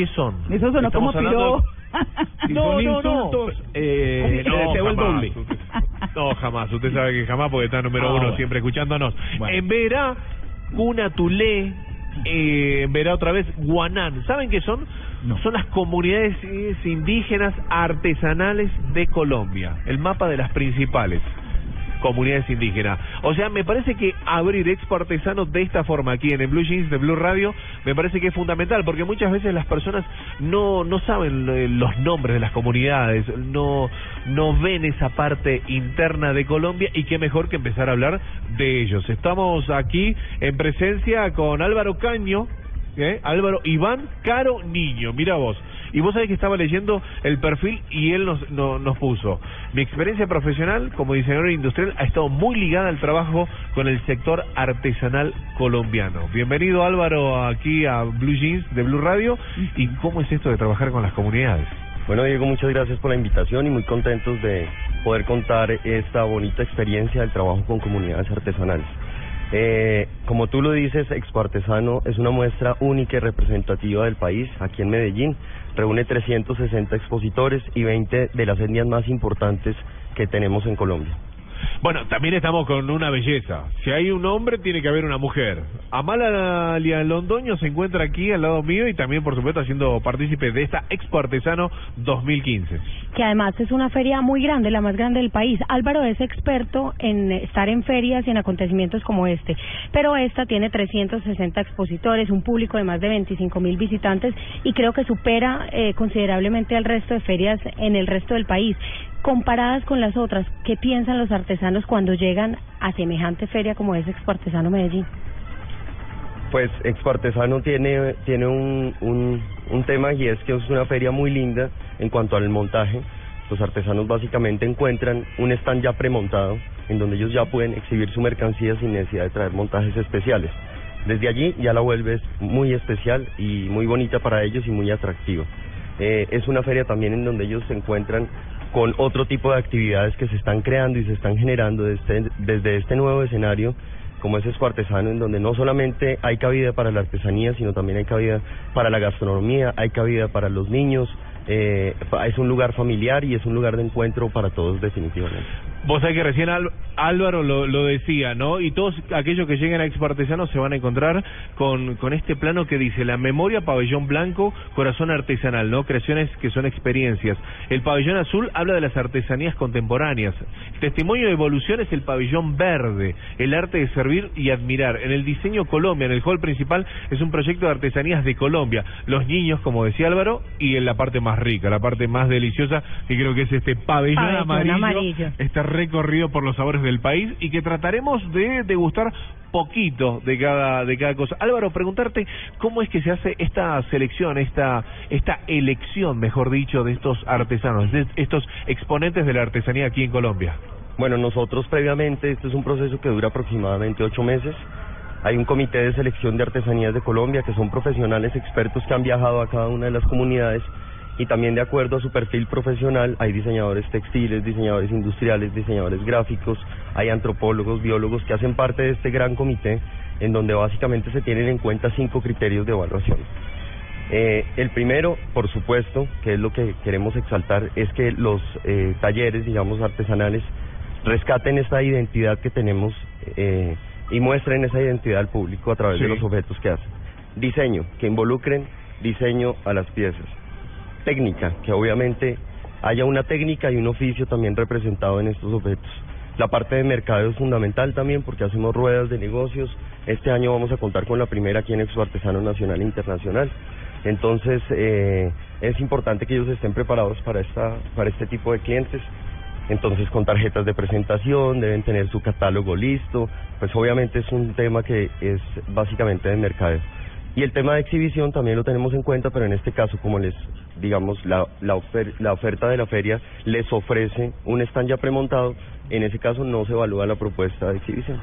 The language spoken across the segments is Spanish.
¿qué son? Eso sonó como piró. Si No, son no, no. eh, Le deseo el doble. Usted- No, jamás. Usted sabe que jamás porque está número Ah, uno bueno. siempre escuchándonos. Bueno. En Verá, Cuna Tulé, eh, en Verá otra vez, Guanán. ¿Saben qué son? No. Son las comunidades eh, indígenas artesanales de Colombia. El mapa de las principales comunidades indígenas. O sea, me parece que abrir Expo Artesano de esta forma aquí en el Blue Jeans de Blue Radio me parece que es fundamental porque muchas veces las personas no no saben eh, los nombres de las comunidades, no no ven esa parte interna de Colombia y qué mejor que empezar a hablar de ellos. Estamos aquí en presencia con Álvaro Caño, ¿eh? Álvaro Iván Caro Niño, mira vos. Y vos sabés que estaba leyendo el perfil y él nos, no- nos puso. Mi experiencia profesional como diseñador industrial ha estado muy ligada al trabajo con el sector artesanal colombiano. Bienvenido Álvaro aquí a Blue Jeans de Blue Radio. ¿Y cómo es esto de trabajar con las comunidades? Bueno, Diego, muchas gracias por la invitación y muy contentos de poder contar esta bonita experiencia del trabajo con comunidades artesanales. Eh, como tú lo dices, Expo Artesano es una muestra única y representativa del país aquí en Medellín. Reúne 360 expositores y 20 de las etnias más importantes que tenemos en Colombia. Bueno, también estamos con una belleza. Si hay un hombre, tiene que haber una mujer. Amalia Londoño se encuentra aquí al lado mío y también, por supuesto, haciendo partícipe de esta Expo Artesano 2015. que además es una feria muy grande, la más grande del país. Álvaro es experto en estar en ferias y en acontecimientos como este, pero esta tiene 360 expositores, un público de más de 25 mil visitantes y creo que supera eh, considerablemente al resto de ferias en el resto del país. Comparadas con las otras, ¿qué piensan los artesanos cuando llegan a semejante feria como es Expo Artesano Medellín? Pues Expo Artesano tiene, tiene un, un, tema y es que es una feria muy linda en cuanto al montaje. Los artesanos básicamente encuentran un stand ya premontado en donde ellos ya pueden exhibir su mercancía sin necesidad de traer montajes especiales. Desde allí ya la vuelves muy especial y muy bonita para ellos y muy atractiva. Eh, es una feria también en donde ellos se encuentran con otro tipo de actividades que se están creando y se están generando desde, desde este nuevo escenario como es Expo Artesano, en donde no solamente hay cabida para la artesanía, sino también hay cabida para la gastronomía, hay cabida para los niños, eh, es un lugar familiar y es un lugar de encuentro para todos definitivamente. Vos sabés que recién Al- Álvaro lo, lo decía, ¿no? Y todos aquellos que lleguen a Expo Artesano se van a encontrar con, con este plano que dice la memoria, pabellón blanco, corazón artesanal, ¿no? Creaciones que son experiencias. El pabellón azul habla de las artesanías contemporáneas. Testimonio de evolución es el pabellón verde, el arte de servir y admirar. En el diseño Colombia, en el hall principal, es un proyecto de artesanías de Colombia. Los niños, como decía Álvaro, y en la parte más rica, la parte más deliciosa, que creo que es este pabellón, Pabellón amarillo, amarillo. este recorrido por los sabores del país y que trataremos de degustar poquito de cada de cada cosa. Álvaro, preguntarte cómo es que se hace esta selección, esta esta elección, mejor dicho, de estos artesanos, de estos exponentes de la artesanía aquí en Colombia. Bueno, nosotros previamente, este es un proceso que dura aproximadamente ocho meses. Hay un comité de selección de artesanías de Colombia que son profesionales expertos que han viajado a cada una de las comunidades y también de acuerdo a su perfil profesional hay diseñadores textiles, diseñadores industriales, diseñadores gráficos, hay antropólogos, biólogos que hacen parte de este gran comité en donde básicamente se tienen en cuenta cinco criterios de evaluación. Eh, el primero, por supuesto, que es lo que queremos exaltar, es que los eh, talleres, digamos, artesanales rescaten esta identidad que tenemos eh, y muestren esa identidad al público a través Sí. de los objetos que hacen. Diseño, que involucren diseño a las piezas. Técnica, que obviamente haya una técnica y un oficio también representado en estos objetos. La parte de mercado es fundamental también porque hacemos ruedas de negocios. Este año vamos a contar con la primera aquí en Expo Artesano Nacional e Internacional. Entonces, eh, es importante que ellos estén preparados para, esta, para este tipo de clientes. Entonces, con tarjetas de presentación, deben tener su catálogo listo. Pues obviamente es un tema que es básicamente de mercadeo. Y el tema de exhibición también lo tenemos en cuenta, pero en este caso, como les digamos, la, la, ofer- la oferta de la feria les ofrece un stand ya premontado, en ese caso no se evalúa la propuesta de exhibición.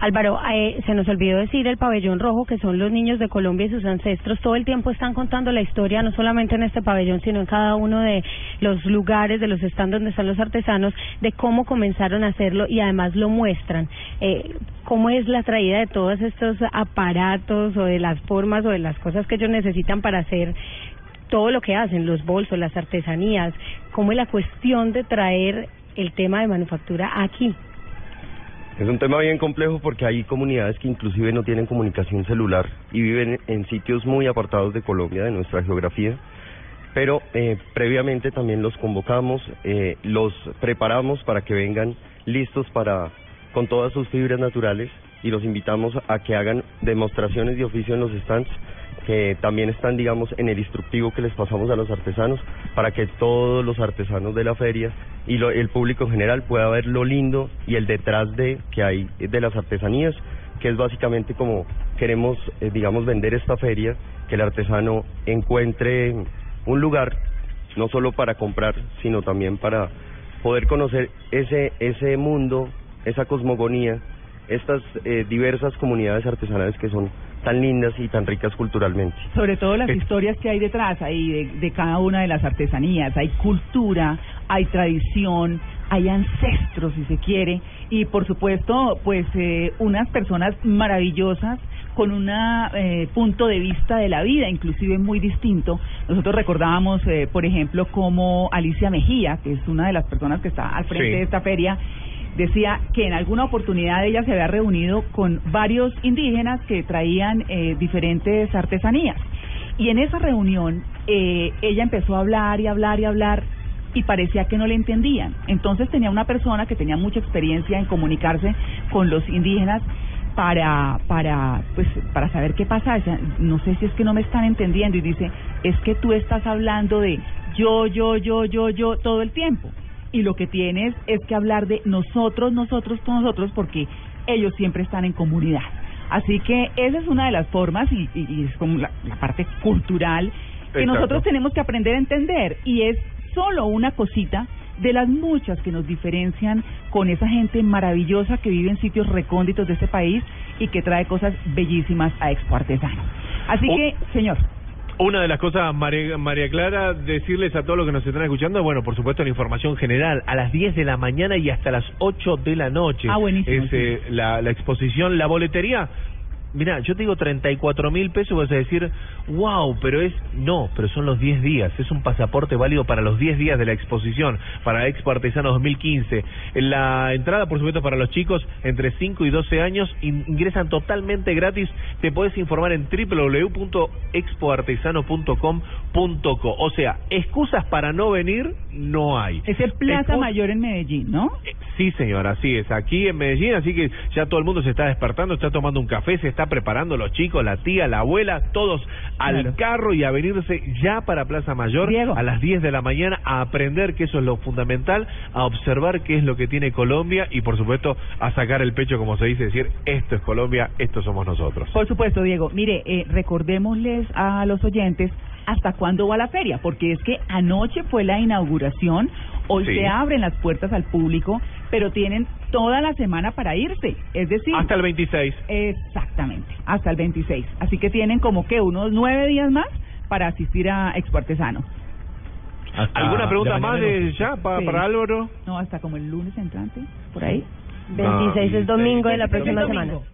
Álvaro, eh, se nos olvidó decir el pabellón rojo, que son los niños de Colombia y sus ancestros. Todo el tiempo están contando la historia, no solamente en este pabellón, sino en cada uno de los lugares, de los stands donde están los artesanos, de cómo comenzaron a hacerlo y además lo muestran. Eh, ¿Cómo es la traída de todos estos aparatos o de las formas o de las cosas que ellos necesitan para hacer todo lo que hacen, los bolsos, las artesanías, cómo es la cuestión de traer el tema de manufactura aquí. Es un tema bien complejo porque hay comunidades que inclusive no tienen comunicación celular y viven en sitios muy apartados de Colombia, de nuestra geografía. Pero eh, previamente también los convocamos, eh, los preparamos para que vengan listos para con todas sus fibras naturales y los invitamos a que hagan demostraciones de oficio en los stands que también están, digamos, en el instructivo que les pasamos a los artesanos para que todos los artesanos de la feria y lo, el público en general pueda ver lo lindo y el detrás de que hay de las artesanías, que es básicamente como queremos, eh, digamos, vender esta feria, que el artesano encuentre un lugar no solo para comprar, sino también para poder conocer ese ese mundo, esa cosmogonía, estas eh, diversas comunidades artesanales que son tan lindas y tan ricas culturalmente. Sobre todo las historias que hay detrás ahí de, de cada una de las artesanías. Hay cultura, hay tradición, hay ancestros, si se quiere, y por supuesto, pues eh, unas personas maravillosas con un eh, punto de vista de la vida, inclusive muy distinto. Nosotros recordábamos, eh, por ejemplo, como Alicia Mejía, que es una de las personas que está al frente Sí. de esta feria, decía que en alguna oportunidad ella se había reunido con varios indígenas que traían eh, diferentes artesanías. Y en esa reunión eh, ella empezó a hablar y hablar y hablar y parecía que no le entendían. Entonces tenía una persona que tenía mucha experiencia en comunicarse con los indígenas para para pues para saber qué pasa. No sé si es que no me están entendiendo y dice, es que tú estás hablando de yo, yo, yo, yo, yo todo el tiempo. Y lo que tienes es que hablar de nosotros, nosotros, nosotros, porque ellos siempre están en comunidad. Así que esa es una de las formas y, y- y es como la, la parte cultural que Exacto. nosotros tenemos que aprender a entender y es solo una cosita de las muchas que nos diferencian con esa gente maravillosa que vive en sitios recónditos de este país y que trae cosas bellísimas a Expo Artesano. Así que, señor, Una de las cosas, María, María Clara, decirles a todos los que nos están escuchando, bueno, por supuesto la información general, a las 10 de la mañana y hasta las 8 de la noche. Ah, buenísimo, Es eh, la, la exposición, la boletería. Mira, yo te digo 34 mil pesos, vas a decir, wow, pero es, no, pero son los 10 días, es un pasaporte válido para los 10 días de la exposición, para Expo Artesano 2015. La entrada, por supuesto, para los chicos entre 5 y 12 años, in- ingresan totalmente gratis, te puedes informar en www.expoartesano.com.co. O sea, excusas para no venir no hay. ese Plaza Mayor en Medellín, ¿no? eh, Sí, señor, así es. Aquí en Medellín, así que ya todo el mundo se está despertando, está tomando un café, se está preparando los chicos, la tía, la abuela, todos al Claro. carro y a venirse ya para Plaza Mayor Diego. a las 10 de la mañana a aprender que eso es lo fundamental, a observar qué es lo que tiene Colombia y por supuesto a sacar el pecho, como se dice, decir, esto es Colombia, esto somos nosotros. Por supuesto, Diego. Mire, eh, recordémosles a los oyentes hasta cuándo va la feria, porque es que anoche fue la inauguración, hoy Sí. se abren las puertas al público, pero tienen toda la semana para irse, es decir, Hasta el 26. exactamente, hasta el 26. Así que tienen como que unos nueve días más para asistir a Expo Artesano. ¿Alguna pregunta más de ya pa- Sí. para Álvaro? No, hasta como el lunes entrante, por ahí. 26 es domingo de la próxima Domingo. semana.